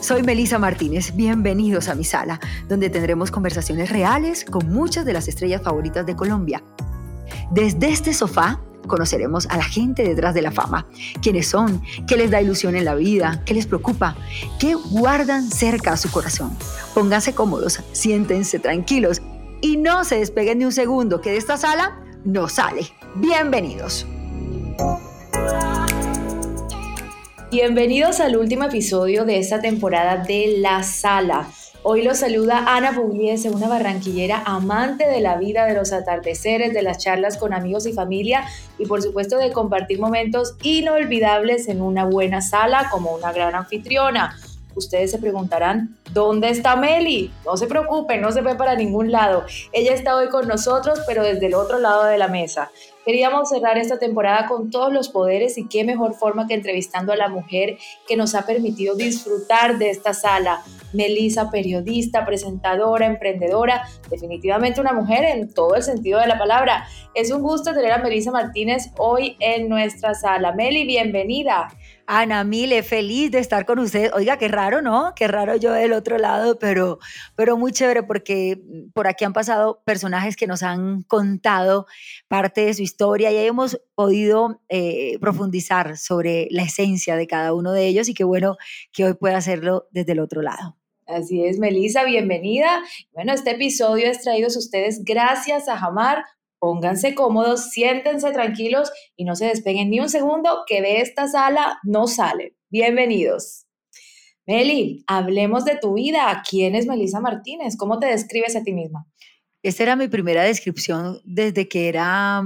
Soy Melisa Martínez. Bienvenidos a mi sala, donde tendremos conversaciones reales con muchas de las estrellas favoritas de Colombia. Desde este sofá conoceremos a la gente detrás de la fama, quiénes son, qué les da ilusión en la vida, qué les preocupa, qué guardan cerca a su corazón. Pónganse cómodos, siéntense tranquilos y no se despeguen ni un segundo, que de esta sala no sale. Bienvenidos. Bienvenidos al último episodio de esta temporada de La Sala. Hoy los saluda Ana Pugliese, una barranquillera amante de la vida, de los atardeceres, de las charlas con amigos y familia y por supuesto de compartir momentos inolvidables en una buena sala como una gran anfitriona. Ustedes se preguntarán, ¿dónde está Meli? No se preocupen, no se ve para ningún lado. Ella está hoy con nosotros, pero desde el otro lado de la mesa. Queríamos cerrar esta temporada con todos los poderes y qué mejor forma que entrevistando a la mujer que nos ha permitido disfrutar de esta sala. Melisa, periodista, presentadora, emprendedora, definitivamente una mujer en todo el sentido de la palabra. Es un gusto tener a Melisa Martínez hoy en nuestra sala. Meli, bienvenida. Ana Mile, feliz de estar con ustedes. Oiga, qué raro, ¿no? Qué raro yo del otro lado, pero, pero muy chévere porque por aquí han pasado personajes que nos han contado parte de su historia y ahí hemos podido eh, profundizar sobre la esencia de cada uno de ellos y qué bueno que hoy pueda hacerlo desde el otro lado. Así es, Melissa, bienvenida. Bueno, este episodio es traído a ustedes gracias a Jamar Pónganse cómodos, siéntense tranquilos y no se despeguen ni un segundo que de esta sala no sale. Bienvenidos. Meli, hablemos de tu vida. ¿Quién es Melisa Martínez? ¿Cómo te describes a ti misma? Esta era mi primera descripción desde que era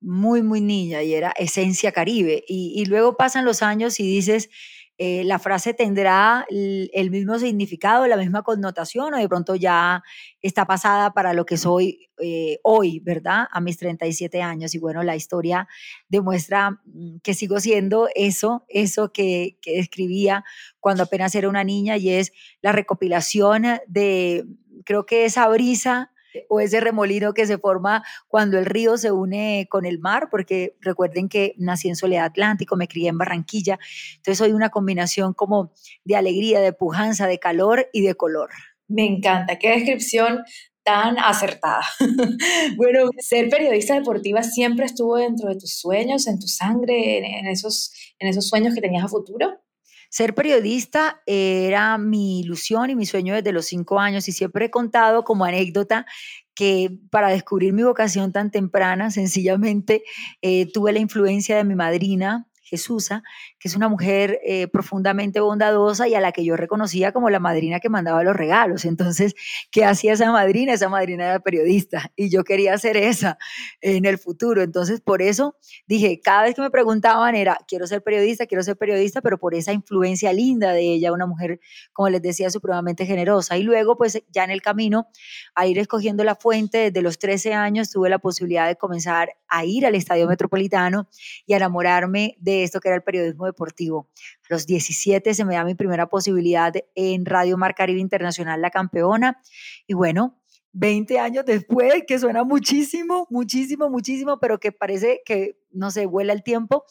muy, muy niña y era Esencia Caribe. Y, y luego pasan los años y dices, eh, la frase tendrá el, mismo significado, la misma connotación o de pronto ya está pasada para lo que soy eh, hoy, ¿verdad? A mis 37 años. Y bueno, la historia demuestra mm, que sigo siendo eso, eso que, que describía cuando apenas era una niña y es la recopilación de, creo que esa brisa o ese remolino que se forma cuando el río se une con el mar, porque recuerden que nací en Soledad Atlántico, me crié en Barranquilla, entonces soy una combinación como de alegría, de pujanza, de calor y de color. Me encanta, qué descripción tan acertada. bueno, ser periodista deportiva siempre estuvo dentro de tus sueños, en tu sangre, en, esos, en esos sueños que tenías a futuro. Ser periodista era mi ilusión y mi sueño desde los cinco años y siempre he contado como anécdota que para descubrir mi vocación tan temprana, sencillamente eh, tuve la influencia de mi madrina, Jesusa, que es una mujer eh, profundamente bondadosa y a la que yo reconocía como la madrina que mandaba los regalos. Entonces, ¿qué hacía esa madrina? Esa madrina era periodista y yo quería ser esa en el futuro. Entonces, por eso dije, cada vez que me preguntaban era, quiero ser periodista, quiero ser periodista, pero por esa influencia linda de ella, una mujer, como les decía, supremamente generosa. Y luego, pues ya en el camino, a ir escogiendo la fuente, desde los 13 años tuve la posibilidad de comenzar a ir al Estadio Metropolitano y a enamorarme de esto que era el periodismo deportivo. A los 17 se me da mi primera posibilidad en Radio Mar Caribe Internacional, la campeona. Y bueno, 20 años después, que suena muchísimo, muchísimo, muchísimo, pero que parece que, no se vuela el tiempo,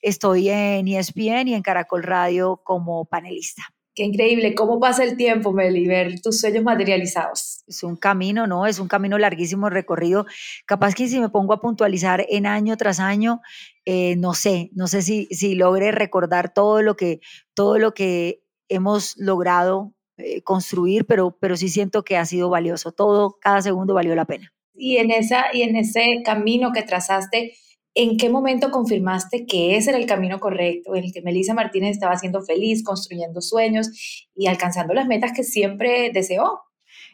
estoy en ESPN y en Caracol Radio como panelista. Qué increíble, cómo pasa el tiempo, Meli, ver tus sueños materializados. Es un camino, ¿no? Es un camino larguísimo recorrido. Capaz que si me pongo a puntualizar en año tras año, eh, no sé, no sé si, si logre recordar todo lo que, todo lo que hemos logrado eh, construir, pero, pero sí siento que ha sido valioso. Todo, cada segundo valió la pena. Y en, esa, y en ese camino que trazaste, ¿en qué momento confirmaste que ese era el camino correcto, en el que Melissa Martínez estaba siendo feliz, construyendo sueños y alcanzando las metas que siempre deseó?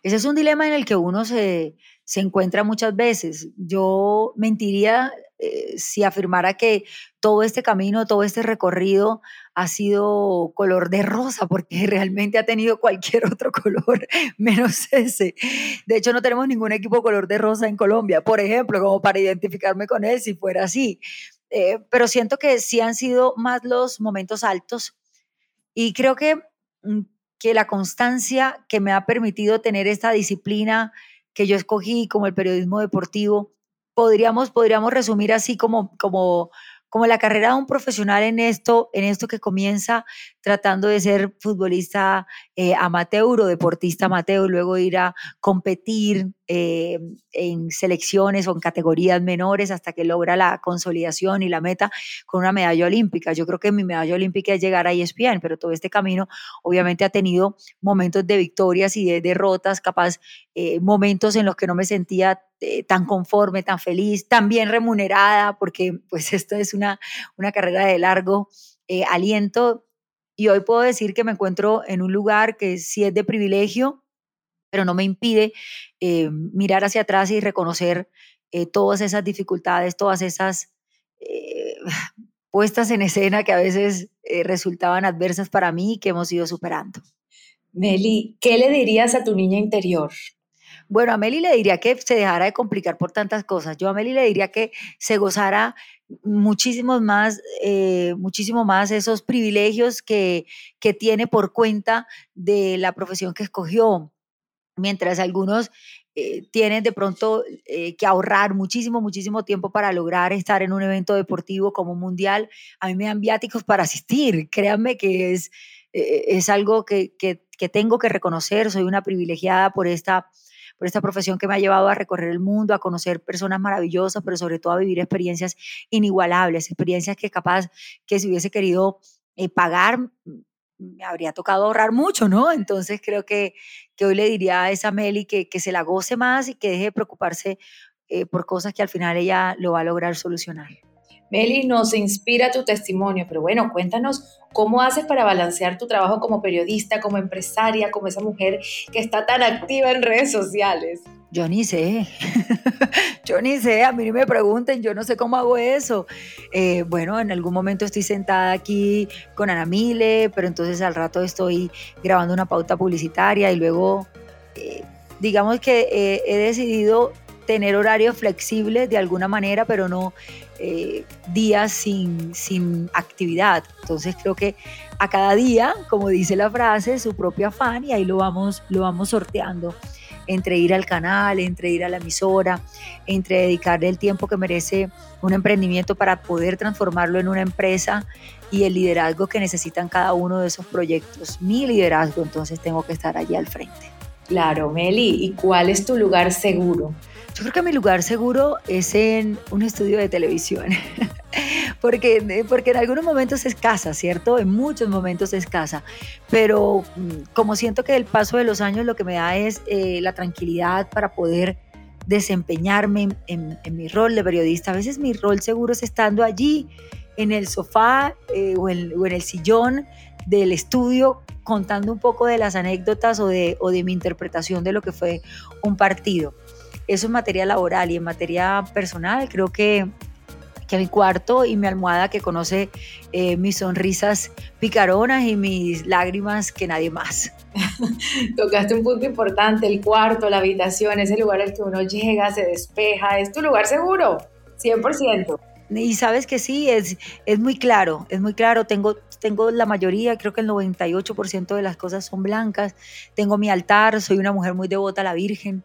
Ese es un dilema en el que uno se, se encuentra muchas veces. Yo mentiría eh, si afirmara que todo este camino, todo este recorrido ha sido color de rosa, porque realmente ha tenido cualquier otro color menos ese. De hecho, no tenemos ningún equipo color de rosa en Colombia, por ejemplo, como para identificarme con él si fuera así. Eh, pero siento que sí han sido más los momentos altos y creo que, mm, que la constancia que me ha permitido tener esta disciplina que yo escogí como el periodismo deportivo, podríamos, podríamos resumir así como, como, como la carrera de un profesional en esto, en esto que comienza tratando de ser futbolista eh, amateur o deportista amateur, luego ir a competir eh, en selecciones o en categorías menores hasta que logra la consolidación y la meta con una medalla olímpica. Yo creo que mi medalla olímpica es llegar a ESPN, pero todo este camino obviamente ha tenido momentos de victorias y de derrotas, capaz eh, momentos en los que no me sentía eh, tan conforme, tan feliz, tan bien remunerada, porque pues esto es una, una carrera de largo aliento. Y hoy puedo decir que me encuentro en un lugar que sí es de privilegio, pero no me impide eh, mirar hacia atrás y reconocer eh, todas esas dificultades, todas esas eh, puestas en escena que a veces resultaban adversas para mí y que hemos ido superando. Meli, ¿qué le dirías a tu niña interior? Bueno, a Meli le diría que se dejara de complicar por tantas cosas. Yo a Meli le diría que se gozara muchísimos más, muchísimo más esos privilegios que, que tiene por cuenta de la profesión que escogió, mientras algunos eh, tienen de pronto eh, que ahorrar muchísimo, muchísimo tiempo para lograr estar en un evento deportivo como un mundial, a mí me dan viáticos para asistir. Créanme que es, eh, es algo que, que, que, tengo que reconocer. Soy una privilegiada por esta, por esta profesión que me ha llevado a recorrer el mundo, a conocer personas maravillosas, pero sobre todo a vivir experiencias inigualables, experiencias que capaz que si hubiese querido pagar me habría tocado ahorrar mucho, ¿no? Entonces creo que, que hoy le diría a esa Meli que, que se la goce más y que deje de preocuparse eh, por cosas que al final ella lo va a lograr solucionar. Meli, nos inspira tu testimonio, pero bueno, cuéntanos cómo haces para balancear tu trabajo como periodista, como empresaria, como esa mujer que está tan activa en redes sociales. Yo ni sé, yo ni sé, a mí me pregunten, yo no sé cómo hago eso. Eh, bueno, en algún momento estoy sentada aquí con Ana Mile, pero entonces al rato estoy grabando una pauta publicitaria y luego, eh, digamos que eh, he decidido tener horarios flexibles de alguna manera, pero no días sin, sin actividad. Entonces creo que a cada día, como dice la frase, su propio afán y ahí lo vamos, lo vamos sorteando entre ir al canal, entre ir a la emisora, entre dedicarle el tiempo que merece un emprendimiento para poder transformarlo en una empresa y el liderazgo que necesitan cada uno de esos proyectos. Mi liderazgo, entonces tengo que estar allí al frente. Claro, Meli, ¿y cuál es tu lugar seguro? Yo creo que mi lugar seguro es en un estudio de televisión. porque, eh, porque en algunos momentos es casa, ¿cierto? En muchos momentos es casa, pero mm, como siento que el paso de los años lo que me da es eh, la tranquilidad para poder desempeñarme en, mi rol de periodista. A veces mi rol seguro es estando allí en el sofá eh, o, en, el sillón del estudio contando un poco de las anécdotas o de, o de mi interpretación de lo que fue un partido. Eso en materia laboral y en materia personal creo que que mi cuarto y mi almohada que conoce eh, mis sonrisas picaronas y mis lágrimas que nadie más. Tocaste un punto importante, el cuarto, la habitación, ese lugar al que uno llega, se despeja, es tu lugar seguro, 100%. Y sabes que sí, es, es muy claro, es muy claro. Tengo, tengo la mayoría, creo que el 98% de las cosas son blancas. Tengo mi altar, soy una mujer muy devota a la Virgen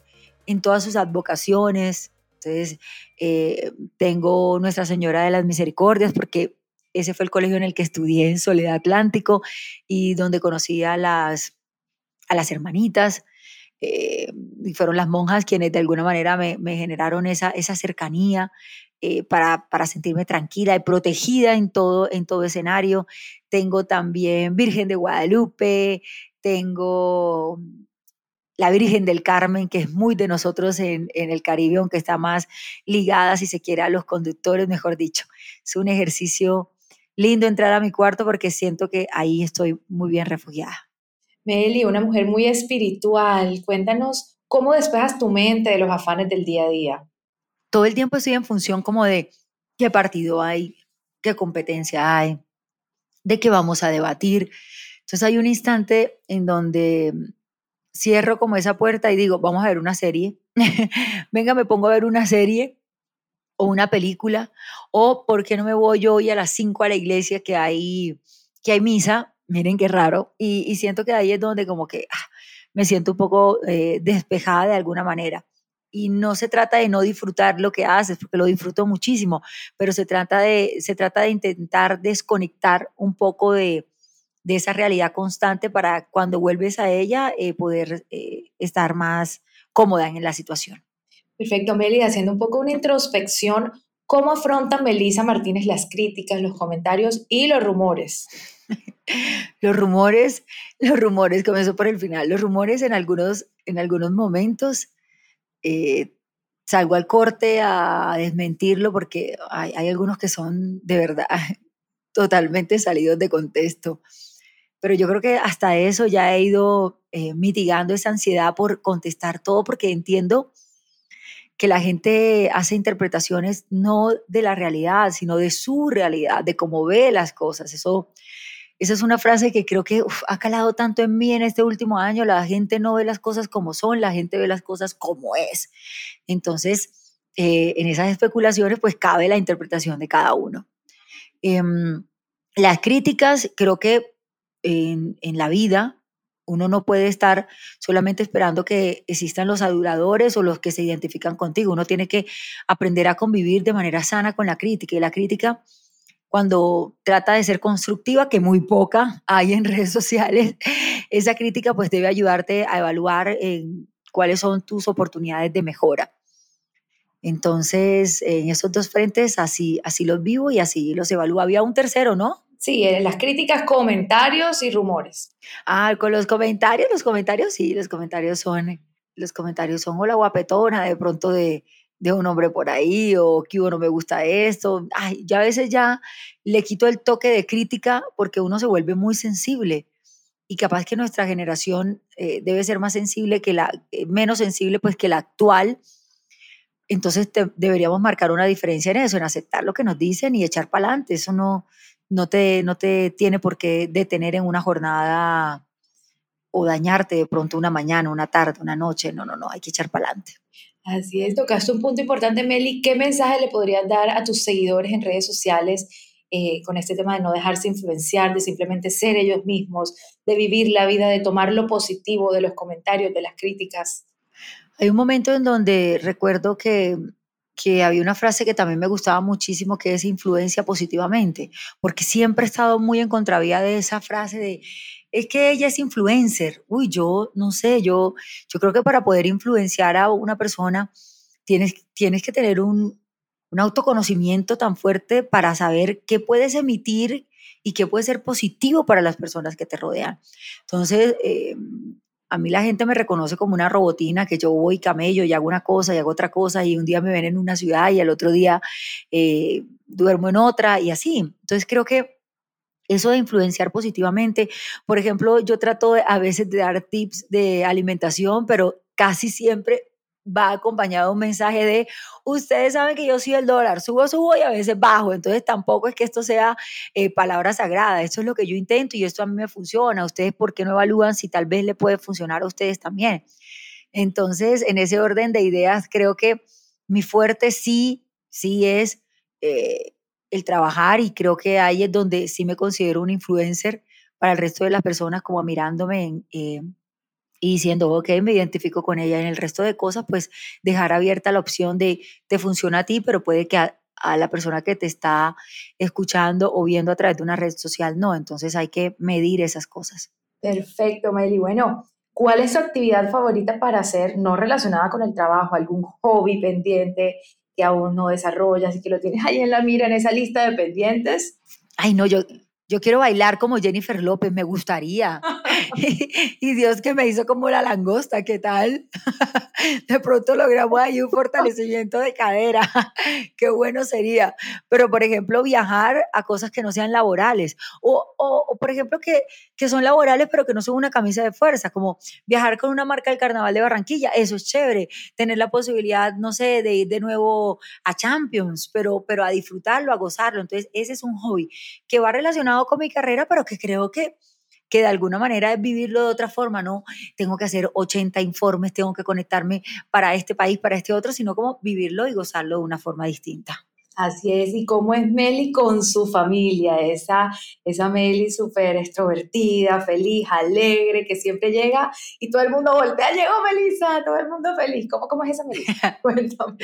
en todas sus advocaciones. Entonces, eh, tengo Nuestra Señora de las Misericordias, porque ese fue el colegio en el que estudié en Soledad Atlántico y donde conocí a las, a las hermanitas. Eh, y fueron las monjas quienes de alguna manera me, generaron esa, esa cercanía eh, para, para, sentirme tranquila y protegida en todo, en todo escenario. Tengo también Virgen de Guadalupe, tengo la Virgen del Carmen, que es muy de nosotros en, el Caribe, aunque está más ligada, si se quiere, a los conductores, mejor dicho. Es un ejercicio lindo entrar a mi cuarto porque siento que ahí estoy muy bien refugiada. Meli, una mujer muy espiritual, cuéntanos cómo despejas tu mente de los afanes del día a día. Todo el tiempo estoy en función como de qué partido hay, qué competencia hay, de qué vamos a debatir. Entonces hay un instante en donde cierro como esa puerta y digo, vamos a ver una serie. Venga, me pongo a ver una serie o una película. O, ¿por qué no me voy yo hoy a las 5 a la iglesia que hay, que hay misa? Miren qué raro. Y, siento que ahí es donde como que ah, me siento un poco eh, despejada de alguna manera. Y no se trata de no disfrutar lo que haces, porque lo disfruto muchísimo, pero se trata de, se trata de intentar desconectar un poco de, de esa realidad constante para cuando vuelves a ella eh, poder eh, estar más cómoda en la situación. Perfecto, Meli, haciendo un poco una introspección, ¿cómo afronta Melisa Martínez las críticas, los comentarios y los rumores? los rumores, los rumores, comenzó por el final, los rumores en algunos, en algunos momentos eh, salgo al corte a desmentirlo porque hay, hay, algunos que son de verdad totalmente salidos de contexto. Pero yo creo que hasta eso ya he ido eh, mitigando esa ansiedad por contestar todo porque entiendo que la gente hace interpretaciones no de la realidad, sino de su realidad, de cómo ve las cosas. Eso, esa es una frase que creo que ha calado tanto en mí en este último año. La gente no ve las cosas como son, la gente ve las cosas como es. Entonces, eh, en esas especulaciones, pues cabe la interpretación de cada uno. Em, las críticas, creo que en, la vida uno no puede estar solamente esperando que existan los aduladores o los que se identifican contigo. Uno tiene que aprender a convivir de manera sana con la crítica. Y la crítica, cuando trata de ser constructiva, que muy poca hay en redes sociales, esa crítica pues debe ayudarte a evaluar cuáles son tus oportunidades de mejora. Entonces, en esos dos frentes, así, así los vivo y así los evalúo. Había un tercero, ¿no? Sí, en las críticas, comentarios y rumores. Ah, con los comentarios, los comentarios sí, los comentarios son, los comentarios son hola guapetona, de pronto de, de un hombre por ahí, o que no me gusta esto. Ay, ya a veces ya le quito el toque de crítica porque uno se vuelve muy sensible y capaz que nuestra generación eh, debe ser más sensible que la, eh, menos sensible pues que la actual. Entonces deberíamos marcar una diferencia en eso, en aceptar lo que nos dicen y echar para adelante. Eso no, no te, no te tiene por qué detener en una jornada o dañarte de pronto una mañana, una tarde, una noche. No, no, no, hay que echar para adelante. Así es, tocaste un punto importante, Meli. ¿Qué mensaje le podrías dar a tus seguidores en redes sociales eh, con este tema de no dejarse influenciar, de simplemente ser ellos mismos, de vivir la vida, de tomar lo positivo de los comentarios, de las críticas? Hay un momento en donde recuerdo que que había una frase que también me gustaba muchísimo, que es influencia positivamente, porque siempre he estado muy en contravía de esa frase de, es que ella es influencer. Uy, yo no sé, yo, yo creo que para poder influenciar a una persona tienes, tienes que tener un, un autoconocimiento tan fuerte para saber qué puedes emitir y qué puede ser positivo para las personas que te rodean. Entonces, eh, a mí la gente me reconoce como una robotina, que yo voy camello y hago una cosa y hago otra cosa y un día me ven en una ciudad y al otro día eh, duermo en otra y así. Entonces creo que eso de influenciar positivamente, por ejemplo, yo trato a veces de dar tips de alimentación, pero casi siempre va acompañado de un mensaje de, ustedes saben que yo soy el dólar, subo, subo y a veces bajo, entonces tampoco es que esto sea eh, palabra sagrada, esto es lo que yo intento y esto a mí me funciona, ustedes por qué no evalúan si tal vez le puede funcionar a ustedes también. Entonces, en ese orden de ideas, creo que mi fuerte sí, sí es eh, el trabajar y creo que ahí es donde sí me considero un influencer para el resto de las personas, como mirándome en... Eh, y diciendo, ok, me identifico con ella. En el resto de cosas, pues dejar abierta la opción de te funciona a ti, pero puede que a, la persona que te está escuchando o viendo a través de una red social no. Entonces hay que medir esas cosas. Perfecto, Meli. Bueno, ¿cuál es su actividad favorita para hacer, no relacionada con el trabajo, algún hobby pendiente que aún no desarrollas y que lo tienes ahí en la mira, en esa lista de pendientes? Ay, no, yo, yo quiero bailar como Jennifer López, me gustaría. y Dios que me hizo como la langosta, ¿qué tal? de pronto logramos ahí un fortalecimiento de cadera. Qué bueno sería. Pero, por ejemplo, viajar a cosas que no sean laborales. O, o, por ejemplo, que, que son laborales, pero que no son una camisa de fuerza, como viajar con una marca del Carnaval de Barranquilla. Eso es chévere. Tener la posibilidad, no sé, de ir de nuevo a Champions, pero, pero a disfrutarlo, a gozarlo. Entonces, ese es un hobby que va relacionado con mi carrera, pero que creo que que de alguna manera es vivirlo de otra forma, no tengo que hacer 80 informes, tengo que conectarme para este país, para este otro, sino como vivirlo y gozarlo de una forma distinta. Así es, y cómo es Meli con su familia, esa, esa Meli súper extrovertida, feliz, alegre, que siempre llega y todo el mundo voltea, llegó Melissa, todo el mundo feliz. ¿Cómo, cómo es esa Meli? Cuéntame.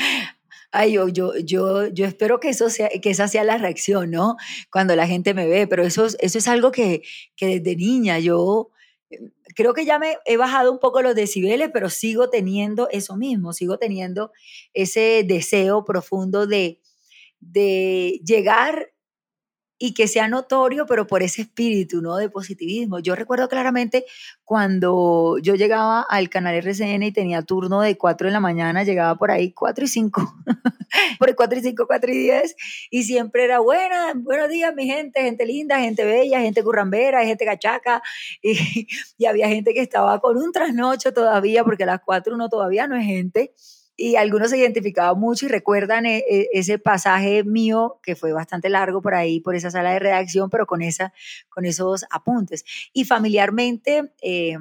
Ay, yo, yo, yo, yo espero que, eso sea, que esa sea la reacción, ¿no? Cuando la gente me ve, pero eso, eso es algo que, que desde niña yo eh, creo que ya me he bajado un poco los decibeles, pero sigo teniendo eso mismo, sigo teniendo ese deseo profundo de, de llegar y que sea notorio, pero por ese espíritu, ¿no? De positivismo. Yo recuerdo claramente cuando yo llegaba al canal RCN y tenía turno de 4 de la mañana, llegaba por ahí 4 y 5, por el 4 y 5, 4 y 10, y siempre era buena, buenos días mi gente, gente linda, gente bella, gente currambera, gente gachaca, y, y había gente que estaba con un trasnocho todavía, porque a las 4 uno todavía no es gente, y algunos se identificaban mucho y recuerdan e, e, ese pasaje mío que fue bastante largo por ahí, por esa sala de redacción, pero con, esa, con esos apuntes. Y familiarmente, eh,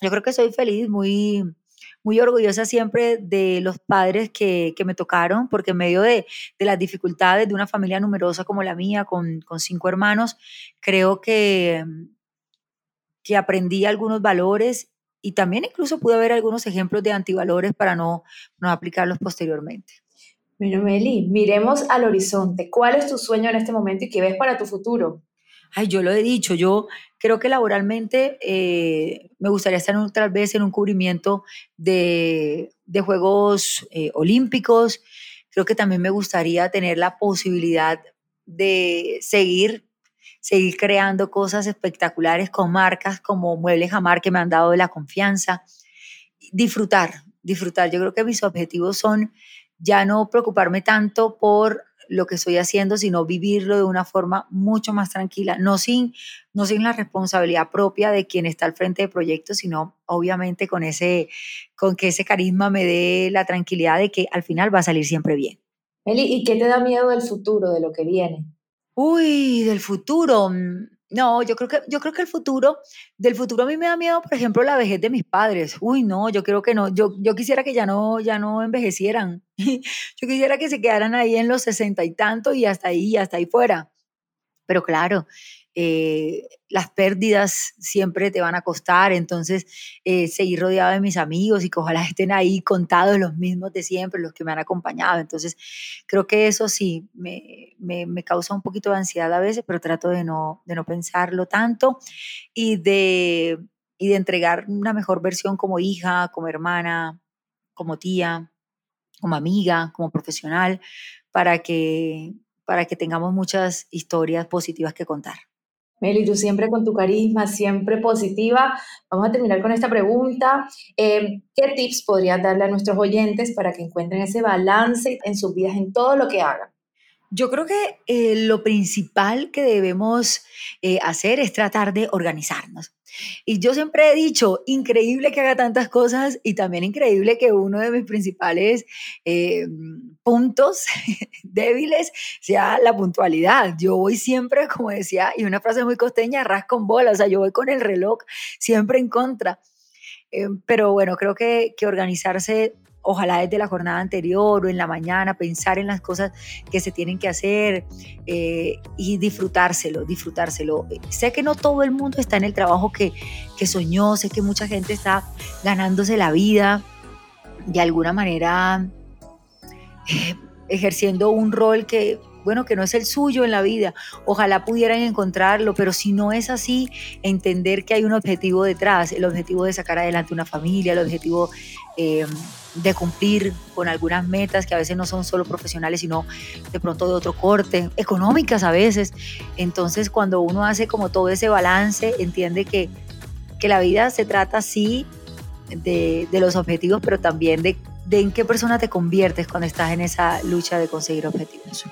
yo creo que soy feliz, muy, muy orgullosa siempre de los padres que, que me tocaron, porque en medio de, de, las dificultades de una familia numerosa como la mía, con, con cinco hermanos, creo que, que aprendí algunos valores y también incluso pude ver algunos ejemplos de antivalores para no, no aplicarlos posteriormente. Bueno, Meli, miremos al horizonte. ¿Cuál es tu sueño en este momento y qué ves para tu futuro? Ay, yo lo he dicho, yo creo que laboralmente eh, me gustaría estar tal vez en un cubrimiento de, de Juegos eh, Olímpicos. Creo que también me gustaría tener la posibilidad de seguir seguir creando cosas espectaculares con marcas como Muebles Jamar que me han dado la confianza. Disfrutar, disfrutar. Yo creo que mis objetivos son ya no preocuparme tanto por lo que estoy haciendo, sino vivirlo de una forma mucho más tranquila, no sin, no sin la responsabilidad propia de quien está al frente del proyecto, sino obviamente con, ese, con que ese carisma me dé la tranquilidad de que al final va a salir siempre bien. ¿y qué te da miedo del futuro, de lo que viene? Uy, del futuro. Mm, no, yo creo que, yo creo que el futuro, del futuro a mí me da miedo, por ejemplo, la vejez de mis padres. Uy, no, yo creo que no. Yo, yo quisiera que ya no, ya no envejecieran. Yo quisiera que se quedaran ahí en los sesenta y tanto y hasta ahí, hasta ahí fuera. Pero claro, eh, las pérdidas siempre te van a costar, entonces eh, seguir rodeado de mis amigos y que ojalá estén ahí contados los mismos de siempre, los que me han acompañado. Entonces creo que eso sí me, me, causa un poquito de ansiedad a veces, pero trato de no, de no pensarlo tanto y de, y de entregar una mejor versión como hija, como hermana, como tía, como amiga, como profesional, para que, para que tengamos muchas historias positivas que contar. Meli, tú siempre con tu carisma, siempre positiva. Vamos a terminar con esta pregunta. Eh, ¿Qué tips podrías darle a nuestros oyentes para que encuentren ese balance en sus vidas, en todo lo que hagan? Yo creo que eh, lo principal que debemos eh, hacer es tratar de organizarnos. Y yo siempre he dicho, increíble que haga tantas cosas y también increíble que uno de mis principales eh, puntos débiles sea la puntualidad. Yo voy siempre, como decía, y una frase muy costeña, ras con bola, o sea, yo voy con el reloj siempre en contra. Pero bueno, creo que, que organizarse ojalá desde la jornada anterior o en la mañana, pensar en las cosas que se tienen que hacer eh, y disfrutárselo, disfrutárselo. Sé que no todo el mundo está en el trabajo que, que soñó, sé que mucha gente está ganándose la vida de alguna manera eh, ejerciendo un rol que bueno, que no es el suyo en la vida. Ojalá pudieran encontrarlo, pero si no es así, entender que hay un objetivo detrás, el objetivo de sacar adelante una familia, el objetivo eh, de cumplir con algunas metas que a veces no son solo profesionales, sino de pronto de otro corte, económicas a veces. Entonces, cuando uno hace como todo ese balance, entiende que, que la vida se trata así de, de los objetivos, pero también de, de en qué persona te conviertes cuando estás en esa lucha de conseguir objetivos.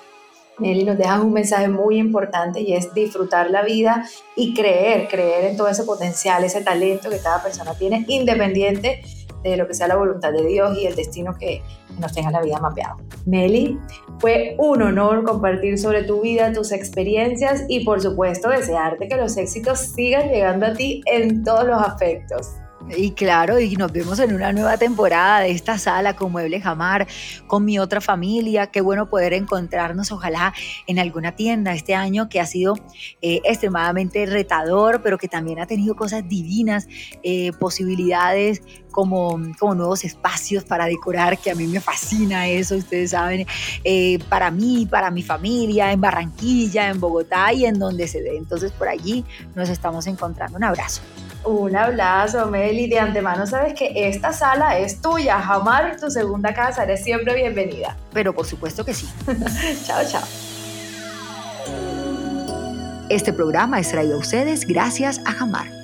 Nelly, nos dejas un mensaje muy importante y es disfrutar la vida y creer, creer en todo ese potencial, ese talento que cada persona tiene, independiente de lo que sea la voluntad de Dios y el destino que nos tenga la vida mapeado. Meli, fue un honor compartir sobre tu vida, tus experiencias y por supuesto desearte que los éxitos sigan llegando a ti en todos los aspectos. Y claro, y nos vemos en una nueva temporada de esta sala con Mueble Jamar, con mi otra familia. Qué bueno poder encontrarnos, ojalá, en alguna tienda este año que ha sido eh, extremadamente retador, pero que también ha tenido cosas divinas, eh, posibilidades como, como nuevos espacios para decorar, que a mí me fascina eso, ustedes saben, eh, para mí, para mi familia, en Barranquilla, en Bogotá y en donde se dé. Entonces por allí nos estamos encontrando. Un abrazo. Un abrazo, Meli. De antemano sabes que esta sala es tuya. Jamar, tu segunda casa. Eres siempre bienvenida. Pero por supuesto que sí. chao, chao. Este programa es traído a ustedes gracias a Jamar